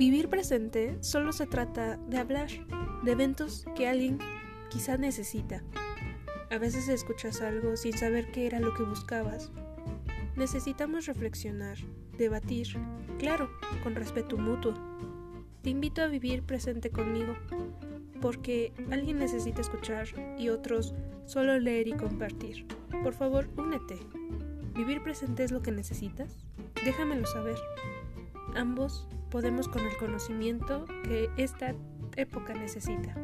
Vivir presente solo se trata de hablar, de eventos que alguien quizá necesita. A veces escuchas algo sin saber qué era lo que buscabas. Necesitamos reflexionar, debatir, claro, con respeto mutuo. Te invito a vivir presente conmigo, porque alguien necesita escuchar y otros solo leer y compartir. Por favor, únete. ¿Vivir presente es lo que necesitas? Déjamelo saber. Ambos podemos con el conocimiento que esta época necesita.